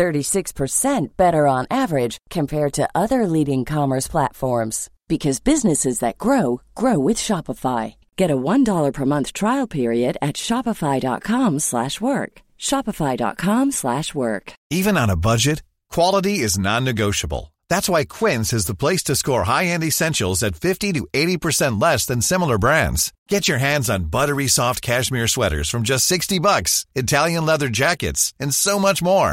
36% better on average compared to other leading commerce platforms because businesses that grow grow with Shopify. Get a $1 per month trial period at shopify.com/work. shopify.com/work. Even on a budget, quality is non-negotiable. That's why Quince is the place to score high-end essentials at 50 to 80% less than similar brands. Get your hands on buttery soft cashmere sweaters from just 60 bucks, Italian leather jackets, and so much more.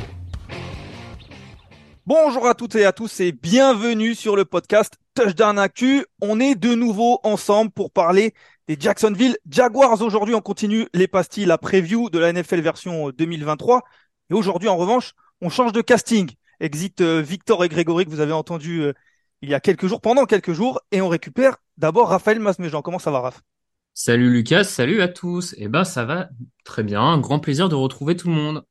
Bonjour à toutes et à tous et bienvenue sur le podcast Touchdown Actu. On est de nouveau ensemble pour parler des Jacksonville Jaguars. Aujourd'hui, on continue les pastilles, la preview de la NFL version 2023. Et aujourd'hui, en revanche, on change de casting. Exit euh, Victor et Grégory que vous avez entendu euh, il y a quelques jours, pendant quelques jours, et on récupère d'abord Raphaël Masméjean. Comment ça va, Raph? Salut Lucas, salut à tous. Eh ben ça va très bien, un grand plaisir de retrouver tout le monde.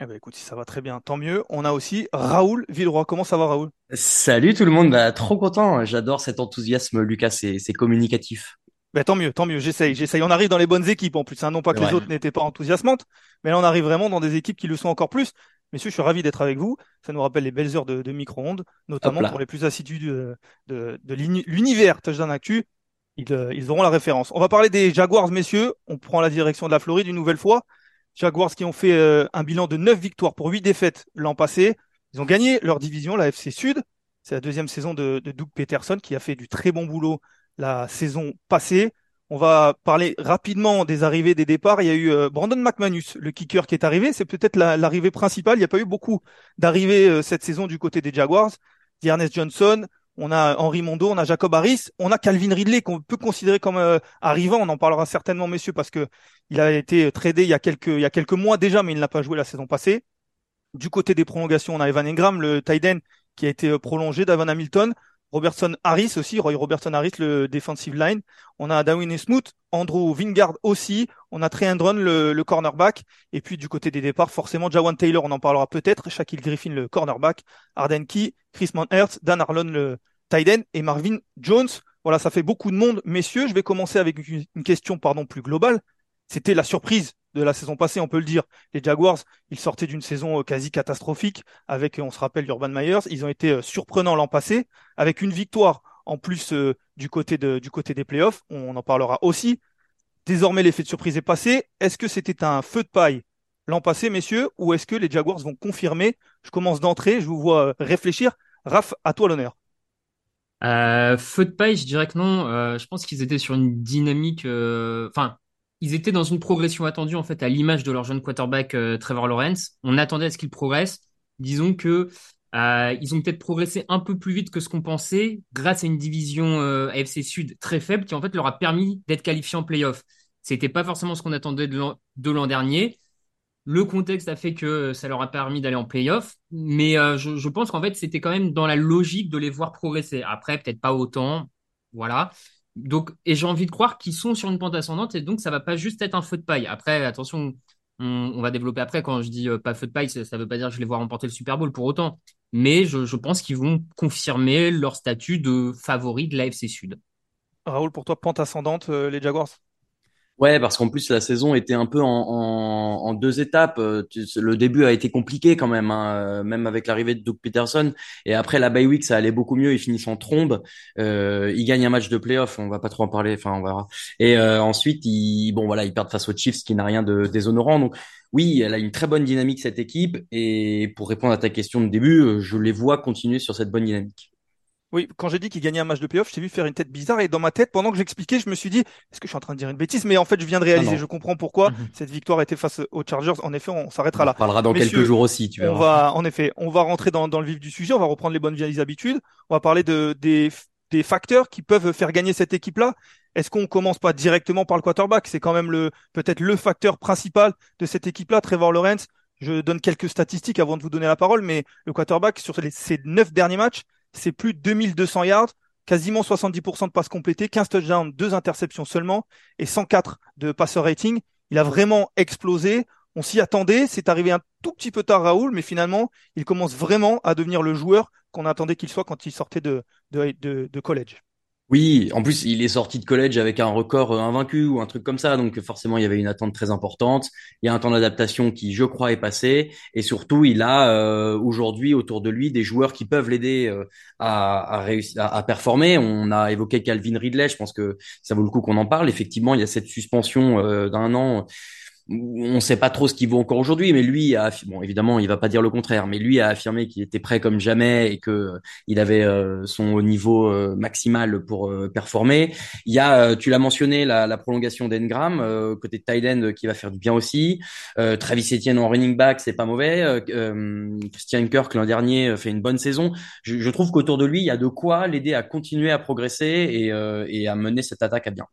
Eh ben écoute, si ça va très bien, tant mieux. On a aussi Raoul Villeroy. Comment ça va, Raoul? Salut tout le monde, bah, trop content. J'adore cet enthousiasme, Lucas, c'est communicatif. Ben tant mieux, tant mieux. J'essaye, j'essaye. On arrive dans les bonnes équipes en plus. Hein. Non pas que les autres n'étaient pas enthousiasmantes, mais là on arrive vraiment dans des équipes qui le sont encore plus. Messieurs, je suis ravi d'être avec vous. Ça nous rappelle les belles heures de, de micro-ondes, notamment pour les plus assidus de, de, de l'uni- l'univers Touchdown Actu. Ils, euh, ils auront la référence. On va parler des Jaguars, messieurs. On prend la direction de la Floride une nouvelle fois. Jaguars qui ont fait euh, un bilan de 9 victoires pour 8 défaites l'an passé. Ils ont gagné leur division, la FC Sud. C'est la deuxième saison de, Doug Peterson qui a fait du très bon boulot la saison passée. On va parler rapidement des arrivées, des départs. Il y a eu euh, Brandon McManus, le kicker qui est arrivé. C'est peut-être la- l'arrivée principale. Il n'y a pas eu beaucoup d'arrivées euh, cette saison du côté des Jaguars. Ernest Johnson, on a Henry Mondo, on a Jacob Harris, on a Calvin Ridley qu'on peut considérer comme euh, arrivant. On en parlera certainement, messieurs, parce que il a été tradé il y a quelques, il y a quelques mois déjà, mais il n'a pas joué la saison passée. Du côté des prolongations, on a Evan Ingram, le tight end, qui a été euh, prolongé, Davon Hamilton, Robertson Harris aussi, Roy Robertson Harris, le defensive line. On a Darwin Smoot, Andrew Wingard aussi. On a Trey Hendron, le, cornerback. Et puis du côté des départs, forcément, Jawan Taylor, on en parlera peut-être. Shaquille Griffin, le cornerback. Arden Key, Chris Manhertz, Dan Harlon, le tight. Et Marvin Jones. Voilà, ça fait beaucoup de monde. Messieurs, je vais commencer avec une une question pardon, plus globale. C'était la surprise de la saison passée, on peut le dire. Les Jaguars, ils sortaient d'une saison euh, quasi catastrophique avec, euh, on se rappelle, Urban Myers. Ils ont été euh, surprenants l'an passé avec une victoire en plus du côté du côté des playoffs. On en parlera aussi. Désormais, l'effet de surprise est passé. Est-ce que c'était un feu de paille l'an passé, messieurs, ou est-ce que les Jaguars vont confirmer? Je commence d'entrée, je vous vois réfléchir. Raph, à toi l'honneur. Feu de paille, je dirais que non. Je pense qu'ils étaient sur une dynamique. Enfin, ils étaient dans une progression attendue en fait à l'image de leur jeune quarterback euh, Trevor Lawrence. On attendait à ce qu'il progresse. Disons que euh, ils ont peut-être progressé un peu plus vite que ce qu'on pensait grâce à une division euh, AFC Sud très faible qui en fait leur a permis d'être qualifiés en playoff. C'était pas forcément ce qu'on attendait de l'an de l'an dernier. Le contexte a fait que ça leur a permis d'aller en playoff, mais je, je pense qu'en fait c'était quand même dans la logique de les voir progresser. Après, peut-être pas autant, voilà. Donc, et j'ai envie de croire qu'ils sont sur une pente ascendante et donc ça va pas juste être un feu de paille. Après, attention, on, va développer après. Quand je dis euh, pas feu de paille, ça, veut pas dire que je les vois remporter le Super Bowl pour autant, mais je, je pense qu'ils vont confirmer leur statut de favori de l'AFC Sud. Raoul, pour toi, pente ascendante, euh, les Jaguars? Ouais, parce qu'en plus la saison était un peu en, en, en deux étapes. Euh, Le début a été compliqué quand même, hein, euh, même avec l'arrivée de Doug Peterson. Et après la bye week, ça allait beaucoup mieux. Ils finissent en trombe. Euh, ils gagnent un match de playoff. On va pas trop en parler. Enfin, on verra. Et euh, ensuite, ils, bon voilà, ils perdent face aux Chiefs, qui n'a rien de déshonorant. Donc oui, elle a une très bonne dynamique cette équipe. Et pour répondre à ta question de début, euh, je les vois continuer sur cette bonne dynamique. Oui, quand j'ai dit qu'il gagnait un match de playoff, je t'ai vu faire une tête bizarre et dans ma tête, pendant que j'expliquais, je me suis dit, est-ce que je suis en train de dire une bêtise? Mais en fait, je viens de réaliser, je comprends pourquoi mhm. cette victoire était face aux Chargers. En effet, on s'arrêtera là. On parlera dans quelques jours aussi, tu verras. On va, en effet, on va rentrer dans, dans, le vif du sujet, on va reprendre les bonnes vieilles habitudes, on va parler de, des, des facteurs qui peuvent faire gagner cette équipe-là. Est-ce qu'on commence pas directement par le quarterback? C'est quand même le peut-être le facteur principal de cette équipe-là, Trevor Lawrence. Je donne quelques statistiques avant de vous donner la parole, mais le quarterback sur les, ces neuf derniers matchs, c'est plus de 2200 yards, quasiment 70% de passes complétées, 15 touchdowns, 2 interceptions seulement et 104 de passer rating. Il a vraiment explosé. On s'y attendait. C'est arrivé un tout petit peu tard, Raoul, mais finalement, il commence vraiment à devenir le joueur qu'on attendait qu'il soit quand il sortait de, de, de collège. Oui, en plus, il est sorti de collège avec un record euh, invaincu ou un truc comme ça, donc forcément, il y avait une attente très importante. Il y a un temps d'adaptation qui, je crois, est passé, et surtout, il a euh, aujourd'hui autour de lui des joueurs qui peuvent l'aider euh, à, à, réussir, à, performer. On a évoqué Calvin Ridley, je pense que ça vaut le coup qu'on en parle. Effectivement, il y a cette suspension d'un an on ne sait pas trop ce qu'il vaut encore aujourd'hui, mais lui a, bon, évidemment, il va pas dire le contraire, mais lui a affirmé qu'il était prêt comme jamais et que euh, il avait euh, son niveau euh, maximal pour performer. Il y a, tu l'as mentionné, la, prolongation d'Engram côté de Tyden qui va faire du bien aussi. Travis Etienne en running back, c'est pas mauvais. Christian Kirk l'an dernier fait une bonne saison. Je, trouve qu'autour de lui, il y a de quoi l'aider à continuer à progresser et, et à mener cette attaque à bien.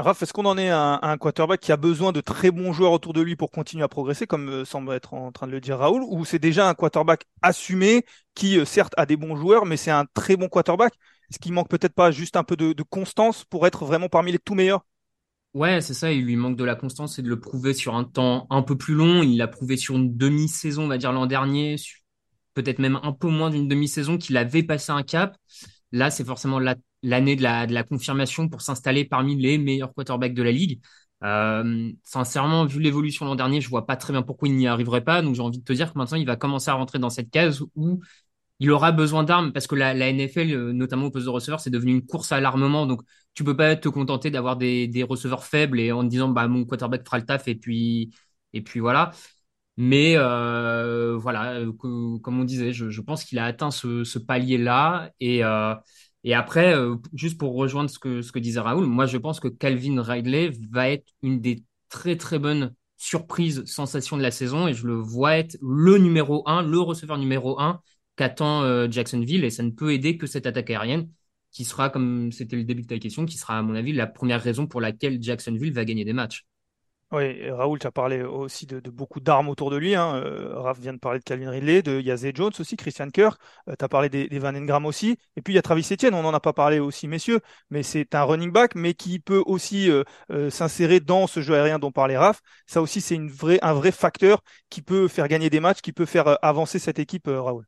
Raph, est-ce qu'on en est un, quarterback qui a besoin de très bons joueurs autour de lui pour continuer à progresser, comme euh, semble être en train de le dire Raoul, ou c'est déjà un quarterback assumé qui, euh, certes, a des bons joueurs, mais c'est un très bon quarterback? Est-ce qu'il manque peut-être pas juste un peu de, constance pour être vraiment parmi les tout meilleurs? Ouais, c'est ça, il lui manque de la constance et de le prouver sur un temps un peu plus long. Il l'a prouvé sur une demi-saison, on va dire l'an dernier, peut-être même un peu moins d'une demi-saison, qu'il avait passé un cap. Là, c'est forcément la l'année de la, confirmation pour s'installer parmi les meilleurs quarterbacks de la ligue. Euh, sincèrement, vu l'évolution l'an dernier, je vois pas très bien pourquoi il n'y arriverait pas. Donc j'ai envie de te dire que maintenant, il va commencer à rentrer dans cette case où il aura besoin d'armes parce que la, NFL, euh, notamment au poste de receveur, c'est devenu une course à l'armement. Donc tu peux pas te contenter d'avoir des, des receveurs faibles et en te disant bah mon quarterback fera le taf et puis et puis voilà. Mais euh, voilà, euh, comme on disait, je, pense qu'il a atteint ce, palier-là et euh, et après, euh, juste pour rejoindre ce que, ce que disait Raoul, moi je pense que Calvin Ridley va être une des très très bonnes surprises, sensations de la saison et je le vois être le numéro 1, le receveur numéro 1 qu'attend euh, Jacksonville et ça ne peut aider que cette attaque aérienne qui sera, comme c'était le début de ta question, qui sera à mon avis la première raison pour laquelle Jacksonville va gagner des matchs. Oui, Raoul, tu as parlé aussi de, beaucoup d'armes autour de lui. Hein. Euh, Raph vient de parler de Calvin Ridley, de Yazé Jones aussi, Christian Kirk. Euh, tu as parlé des, Van Engram aussi. Et puis il y a Travis Etienne, on n'en a pas parlé aussi, messieurs, mais c'est un running back, mais qui peut aussi euh, s'insérer dans ce jeu aérien dont parlait Raph. Ça aussi, c'est un vrai facteur qui peut faire gagner des matchs, qui peut faire avancer cette équipe, Raoul.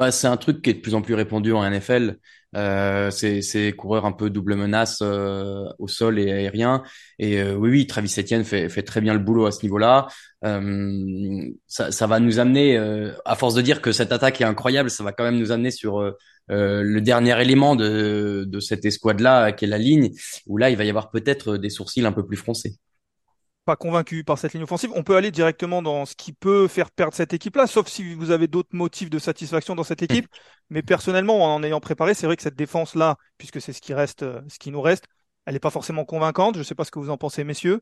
Bah, c'est un truc qui est de plus en plus répandu en NFL. Euh, c'est, c'est coureur un peu double menace euh, au sol et aérien. Et euh, oui, oui, Travis Etienne fait, fait très bien le boulot à ce niveau-là. Euh, ça, ça va nous amener, euh, à force de dire que cette attaque est incroyable, ça va quand même nous amener sur euh, le dernier élément de, de cette escouade-là, qui est la ligne, où là, il va y avoir peut-être des sourcils un peu plus froncés pas convaincu par cette ligne offensive. On peut aller directement dans ce qui peut faire perdre cette équipe-là, sauf si vous avez d'autres motifs de satisfaction dans cette équipe. Mais personnellement, en ayant préparé, c'est vrai que cette défense-là, puisque c'est ce qui reste, euh, ce qui nous reste, elle n'est pas forcément convaincante. Je ne sais pas ce que vous en pensez, messieurs.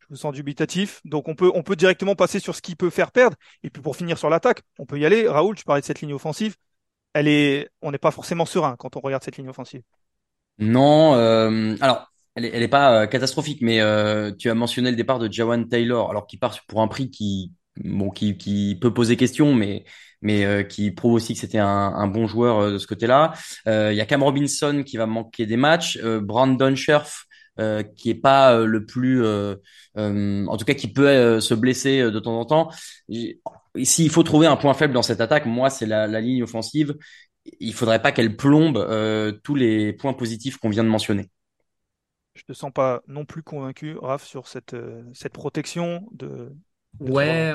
Je vous sens dubitatif. Donc on peut, on peut directement passer sur ce qui peut faire perdre. Et puis pour finir sur l'attaque, on peut y aller. Raoul, tu parlais de cette ligne offensive. Elle est, on n'est pas forcément serein quand on regarde cette ligne offensive. Non, euh, alors elle est, pas euh, catastrophique, mais euh, tu as mentionné le départ de Jawan Taylor, alors qu'il part pour un prix qui, bon, qui, peut poser question, mais mais euh, qui prouve aussi que c'était un, bon joueur de ce côté-là. Il y a Cam Robinson qui va manquer des matchs, Brandon Scherf qui est pas le plus, en tout cas qui peut se blesser de temps en temps. S'il faut trouver un point faible dans cette attaque, moi c'est la, ligne offensive. Il faudrait pas qu'elle plombe tous les points positifs qu'on vient de mentionner je te sens pas non plus convaincu, Raph, sur cette, euh, cette protection de. ouais,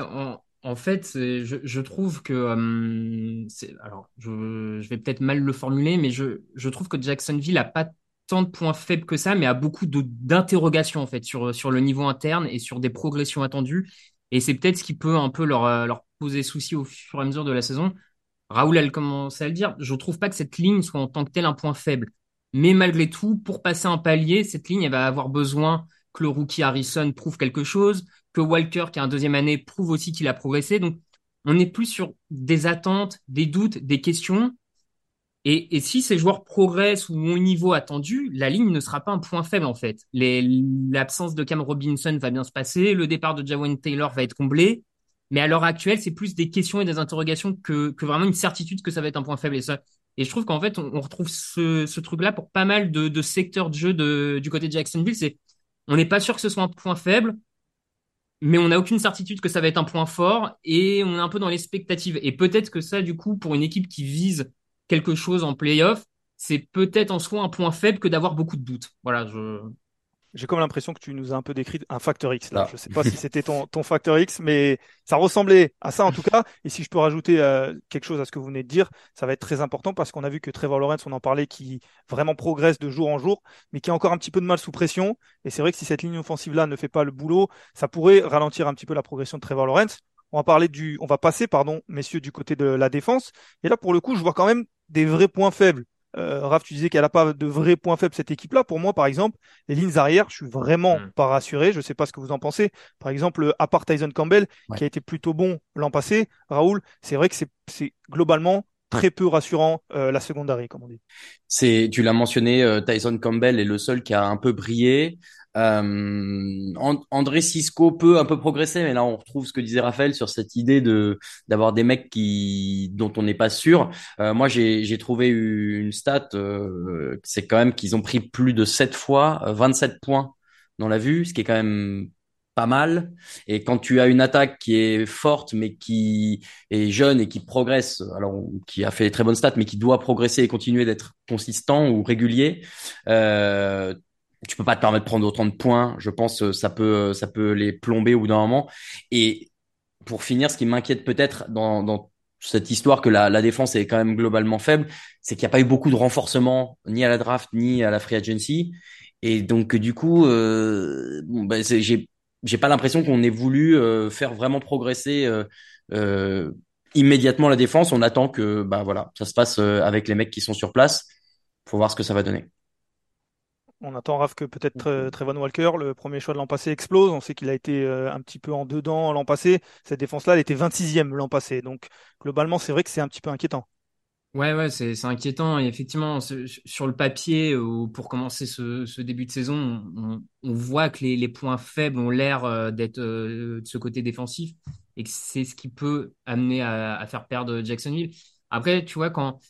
en, fait, je, je, trouve que. Euh, alors, je, je vais peut-être mal le formuler, mais je, je trouve que Jacksonville a pas tant de points faibles que ça, mais a beaucoup d'interrogations en fait sur, sur le niveau interne et sur des progressions attendues. Et c'est peut-être ce qui peut un peu leur, euh, leur poser souci au fur et à mesure de la saison. Raoul, elle commence à le dire, je trouve pas que cette ligne soit en tant que telle un point faible. Mais malgré tout, pour passer un palier, cette ligne, elle va avoir besoin que le rookie Harrison prouve quelque chose, que Walker, qui a un deuxième année, prouve aussi qu'il a progressé. Donc, on est plus sur des attentes, des doutes, des questions. Et, et, si ces joueurs progressent ou ont un niveau attendu, la ligne ne sera pas un point faible en fait. L'absence de Cam Robinson va bien se passer, le départ de Jawan Taylor va être comblé, mais à l'heure actuelle, c'est plus des questions et des interrogations que, que, vraiment une certitude que ça va être un point faible. Et, ça, et je trouve qu'en fait, on, retrouve ce, truc-là pour pas mal de, secteurs de jeu du côté de Jacksonville. C'est on n'est pas sûr que ce soit un point faible, mais on n'a aucune certitude que ça va être un point fort et on est un peu dans l'expectative. Et peut-être que ça, du coup, pour une équipe qui vise quelque chose en playoff, c'est peut-être en soi un point faible que d'avoir beaucoup de doutes. Voilà, je, j'ai comme l'impression que tu nous as un peu décrit un facteur X là. Ah. Je sais pas si c'était ton, ton facteur X, mais ça ressemblait à ça en tout cas. Et si je peux rajouter euh, quelque chose à ce que vous venez de dire, ça va être très important parce qu'on a vu que Trevor Lawrence, on en parlait, qui vraiment progresse de jour en jour, mais qui a encore un petit peu de mal sous pression. Et c'est vrai que si cette ligne offensive là ne fait pas le boulot, ça pourrait ralentir un petit peu la progression de Trevor Lawrence. On va parler du, on va passer, pardon, messieurs, du côté de la défense. Et là, pour le coup, je vois quand même des vrais points faibles. Euh, Raph, tu disais qu'elle n'a pas de vrais points faibles cette équipe-là. Pour moi, par exemple, les lignes arrière, je suis vraiment mm. pas rassuré. Je ne sais pas ce que vous en pensez. Par exemple, à part Tyson Campbell, qui a été plutôt bon l'an passé, Raoul, c'est vrai que c'est globalement très peu rassurant euh, la secondary, comme on dit. C'est, tu l'as mentionné, euh, Tyson Campbell est le seul qui a un peu brillé. Euh, André Cisco peut un peu progresser, mais là on retrouve ce que disait Raphaël sur cette idée de d'avoir des mecs qui dont on n'est pas sûr. Euh, moi j'ai j'ai trouvé une stat, euh, c'est quand même qu'ils ont pris plus de 7 fois 27 euh, points dans la vue, ce qui est quand même pas mal. Et quand tu as une attaque qui est forte, mais qui est jeune et qui progresse, alors qui a fait très bonnes stats, mais qui doit progresser et continuer d'être consistant ou régulier, euh, tu peux pas te permettre de prendre autant de points. Je pense que ça peut, ça peut les plomber au bout d'un moment. Et pour finir, ce qui m'inquiète peut-être dans, dans cette histoire que la, la, défense est quand même globalement faible, c'est qu'il n'y a pas eu beaucoup de renforcement ni à la draft ni à la free agency. Et donc du coup, euh, bah, j'ai j'ai pas l'impression qu'on ait voulu euh, faire vraiment progresser euh, euh, immédiatement la défense. On attend que bah voilà, ça se passe euh, avec les mecs qui sont sur place. Faut voir ce que ça va donner. On attend, Raph, que peut-être euh, Trevon Walker, le premier choix de l'an passé, explose. On sait qu'il a été un petit peu en dedans l'an passé. Cette défense-là, elle était 26e l'an passé. Donc, globalement, c'est vrai que c'est un petit peu inquiétant. Ouais, ouais, c'est, inquiétant. Et effectivement, sur le papier, pour commencer ce, ce, début de saison, on, voit que les, les, points faibles ont l'air euh, d'être de ce côté défensif et que c'est ce qui peut amener à, à, faire perdre Jacksonville. Après, tu vois, quand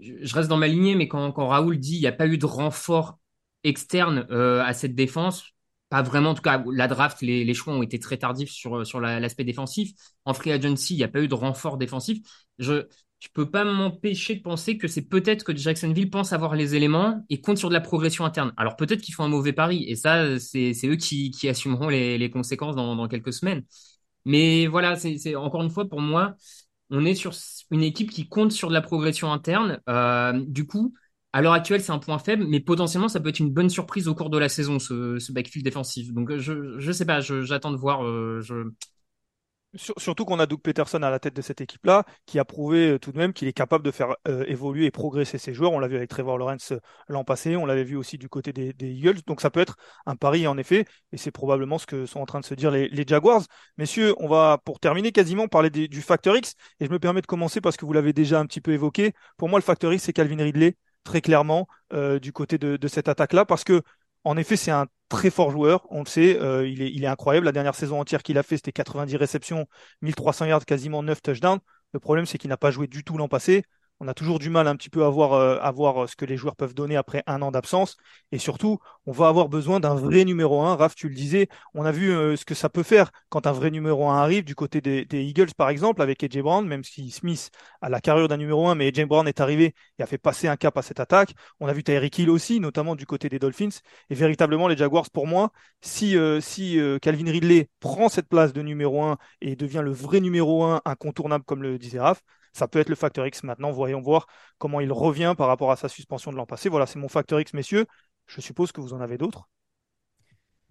je reste dans ma lignée, mais quand, quand Raoul dit il n'y a pas eu de renfort externe euh, à cette défense. Pas vraiment, en tout cas, la draft, les, les choix ont été très tardifs sur, sur l'aspect défensif. En free agency, il n'y a pas eu de renfort défensif. Je je peux pas m'empêcher de penser que c'est peut-être que Jacksonville pense avoir les éléments et compte sur de la progression interne. Alors peut-être qu'ils font un mauvais pari et ça, c'est eux qui, assumeront les, conséquences dans, quelques semaines. Mais voilà, c'est encore une fois pour moi, on est sur une équipe qui compte sur de la progression interne. Euh, du coup, à l'heure actuelle, c'est un point faible, mais potentiellement, ça peut être une bonne surprise au cours de la saison, ce, backfield défensif. Donc, je je sais pas, j'attends de voir. Euh. Surtout qu'on a Doug Peterson à la tête de cette équipe-là, qui a prouvé euh, tout de même qu'il est capable de faire euh, évoluer et progresser ses joueurs. On l'a vu avec Trevor Lawrence l'an passé, on l'avait vu aussi du côté des, des, Eagles. Donc ça peut être un pari en effet, et c'est probablement ce que sont en train de se dire les, les Jaguars. Messieurs, on va pour terminer quasiment parler des, du facteur X, et je me permets de commencer parce que vous l'avez déjà un petit peu évoqué. Pour moi, le facteur X, c'est Calvin Ridley très clairement euh, du côté de, de cette attaque-là, parce que en effet, c'est un très fort joueur, on le sait, euh, il, est, incroyable. La dernière saison entière qu'il a fait, c'était 90 réceptions, 1300 yards, quasiment 9 touchdowns. Le problème, c'est qu'il n'a pas joué du tout l'an passé on a toujours du mal un petit peu à voir, euh, à voir euh, ce que les joueurs peuvent donner après un an d'absence. Et surtout, on va avoir besoin d'un vrai numéro 1. Raph, tu le disais, on a vu euh, ce que ça peut faire quand un vrai numéro 1 arrive du côté des, Eagles, par exemple, avec AJ Brown, même si Smith a la carrière d'un numéro 1, mais AJ Brown est arrivé et a fait passer un cap à cette attaque. On a vu Tyreek Hill aussi, notamment du côté des Dolphins. Et véritablement, les Jaguars, pour moi, si, si Calvin Ridley prend cette place de numéro 1 et devient le vrai numéro 1 incontournable, comme le disait Raph, ça peut être le facteur X maintenant. Voyons voir comment il revient par rapport à sa suspension de l'an passé. Voilà, c'est mon facteur X, messieurs. Je suppose que vous en avez d'autres.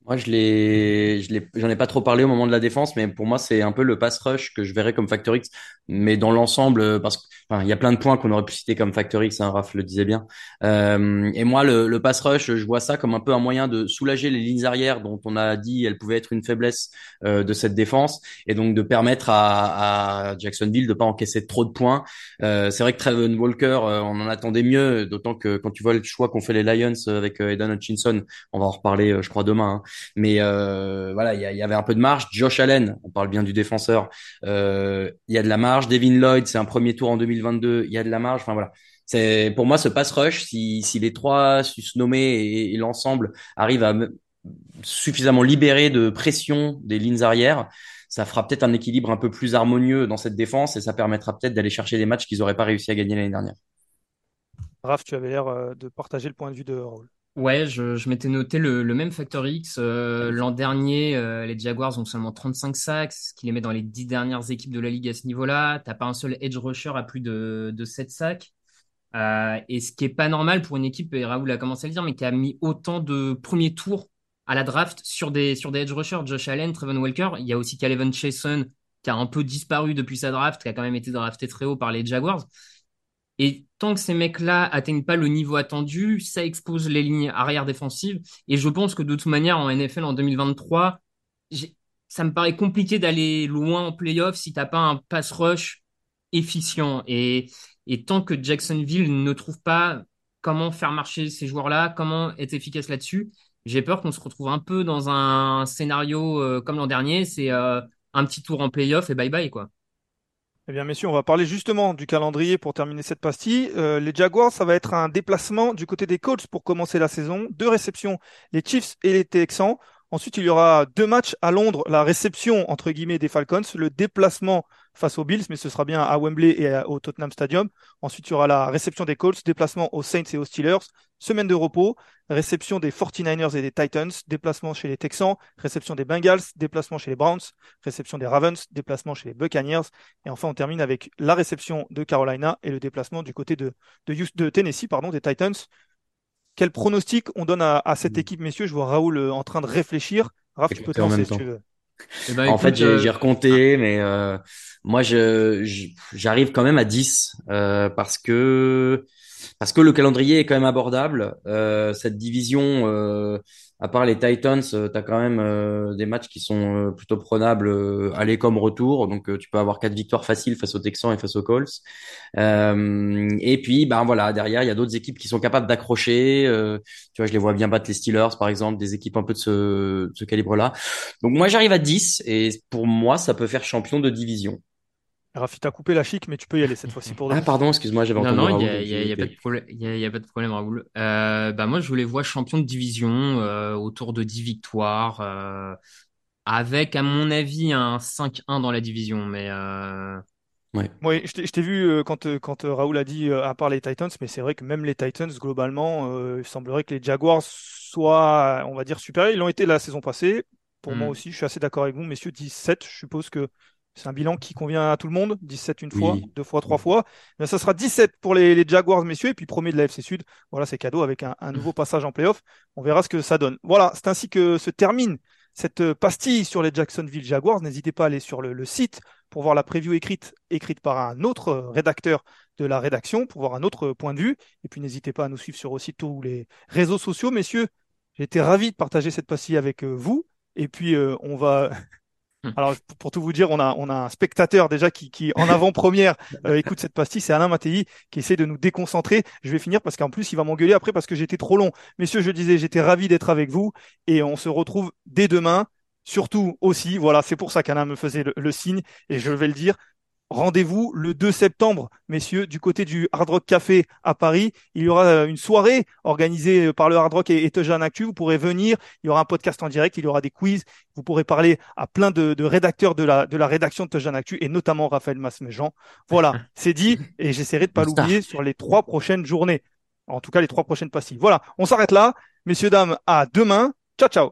Moi, je l'ai, je l'ai, j'en ai pas trop parlé au moment de la défense, mais pour moi, c'est un peu le pass rush que je verrais comme factor X. Mais dans l'ensemble, euh, parce qu'il y a plein de points qu'on aurait pu citer comme factor X, hein, Raph le disait bien. Euh, et moi, le, le pass rush, je vois ça comme un peu un moyen de soulager les lignes arrières dont on a dit elles pouvaient être une faiblesse euh, de cette défense, et donc de permettre à, à Jacksonville de pas encaisser trop de points. Euh, c'est vrai que Trevor Walker, euh, on en attendait mieux, d'autant que quand tu vois le choix qu'ont fait les Lions avec Eden Hutchinson, on va en reparler, je crois, demain. Hein, mais euh, voilà, il y, avait un peu de marge. Josh Allen, on parle bien du défenseur, euh, il y a de la marge. Devin Lloyd, c'est un premier tour en 2022, il y a de la marge. Enfin voilà, c'est pour moi ce pass rush, si, si les trois susnommés et, et l'ensemble arrivent à suffisamment libérer de pression des lignes arrières, ça fera peut-être un équilibre un peu plus harmonieux dans cette défense et ça permettra peut-être d'aller chercher des matchs qu'ils n'auraient pas réussi à gagner l'année dernière. Raph, tu avais l'air euh, de partager le point de vue de Raoul. Ouais, je, je m'étais noté le, le, même facteur X. Euh, L'an dernier, euh, les Jaguars ont seulement 35 sacks, ce qui les met dans les 10 dernières équipes de la ligue à ce niveau-là. T'as pas un seul edge rusher à plus de, de 7 sacs. Euh, et ce qui est pas normal pour une équipe, et Raoul a commencé à le dire, mais qui a mis autant de premiers tours à la draft sur des, sur des edge rushers. Josh Allen, Trevon Walker. Il y a aussi Calvin Chason, qui a un peu disparu depuis sa draft, qui a quand même été drafté très haut par les Jaguars. Et tant que ces mecs-là atteignent pas le niveau attendu, ça expose les lignes arrière défensives. Et je pense que de toute manière, en NFL en 2023, ça me paraît compliqué d'aller loin en playoff si t'as pas un pass rush efficient. Et, et tant que Jacksonville ne trouve pas comment faire marcher ces joueurs-là, comment être efficace là-dessus, j'ai peur qu'on se retrouve un peu dans un scénario euh, comme l'an dernier. C'est euh, un petit tour en playoff et bye bye, quoi. Eh bien, messieurs, on va parler justement du calendrier pour terminer cette pastille. Euh, les Jaguars, ça va être un déplacement du côté des Colts pour commencer la saison. Deux réceptions, les Chiefs et les Texans. Ensuite, il y aura deux matchs à Londres, la réception entre guillemets des Falcons, le déplacement face aux Bills, mais ce sera bien à Wembley et au Tottenham Stadium. Ensuite, il y aura la réception des Colts, déplacement aux Saints et aux Steelers, semaine de repos, réception des 49ers et des Titans, déplacement chez les Texans, réception des Bengals, déplacement chez les Browns, réception des Ravens, déplacement chez les Buccaneers. Et enfin, on termine avec la réception de Carolina et le déplacement du côté de, de, de Tennessee, pardon, des Titans. Quel pronostic on donne à, à cette équipe, messieurs? Je vois Raoul euh, en train de réfléchir. Raph, tu peux te lancer si tu veux. Eh ben, en fait, j'ai euh... recompté, mais euh, moi, je j'arrive quand même à 10 euh, parce que parce que le calendrier est quand même abordable. Euh, cette division, euh, à part les Titans, euh, tu as quand même euh, des matchs qui sont euh, plutôt prenables aller comme retour. Donc tu peux avoir quatre victoires faciles face aux Texans et face aux Colts. et puis ben voilà, derrière il y a d'autres équipes qui sont capables d'accrocher. tu vois, je les vois bien battre les Steelers par exemple, des équipes un peu de ce, de ce calibre-là. Donc moi j'arrive à 10 et pour moi ça peut faire champion de division. Rafi, t'as coupé la chic, mais tu peux y aller cette fois-ci pour Ah, pardon, excuse-moi, j'avais entendu. Non, non, il n'y a, y a, pas de problème, il y a, pas de problème, Raoul. Euh, bah, moi, je les vois champions de division, euh, autour de 10 victoires, euh, avec, à mon avis, un 5-1 dans la division, mais, euh... Ouais. Oui, je t'ai vu quand, quand Raoul a dit à part les Titans, mais c'est vrai que même les Titans, globalement, il semblerait que les Jaguars soient, on va dire, supérieurs. Ils l'ont été la saison passée. Pour mm. moi aussi, je suis assez d'accord avec vous, messieurs. 17, je suppose que c'est un bilan qui convient à tout le monde. 17 une fois, deux fois, trois fois. Mais ça sera 17 pour les, les, Jaguars, messieurs, et puis premier de la FC Sud. Voilà, c'est cadeau avec un, un, nouveau passage en playoff. On verra ce que ça donne. Voilà, c'est ainsi que se termine cette pastille sur les Jacksonville Jaguars. N'hésitez pas à aller sur le, le, site pour voir la preview écrite, écrite par un autre rédacteur de la rédaction, pour voir un autre point de vue. Et puis n'hésitez pas à nous suivre sur aussi tous les réseaux sociaux, messieurs. J'ai été ravi de partager cette pastille avec vous. Et puis, euh, on va. Alors, pour tout vous dire, on a, on a un spectateur déjà qui, qui en avant-première, euh, écoute cette pastille. C'est Alain Mattei qui essaie de nous déconcentrer. Je vais finir parce qu'en plus, il va m'engueuler après parce que j'étais trop long. Messieurs, je disais, j'étais ravi d'être avec vous et on se retrouve dès demain. Surtout aussi, voilà, c'est pour ça qu'Alain me faisait le, le signe et je vais le dire. Rendez-vous le 2 septembre, messieurs, du côté du Hard Rock Café à Paris. Il y aura euh, une soirée organisée euh, par le Hard Rock et, et Actu. Vous pourrez venir. Il y aura un podcast en direct. Il y aura des quiz. Vous pourrez parler à plein de, de rédacteurs de la, de la rédaction de Tejan Actu et notamment Raphaël Masmejean. Voilà, c'est dit et j'essaierai de pas l'oublier sur les trois prochaines journées. En tout cas, les trois prochaines pastilles. Voilà, on s'arrête là. Messieurs, dames, à demain. Ciao, ciao.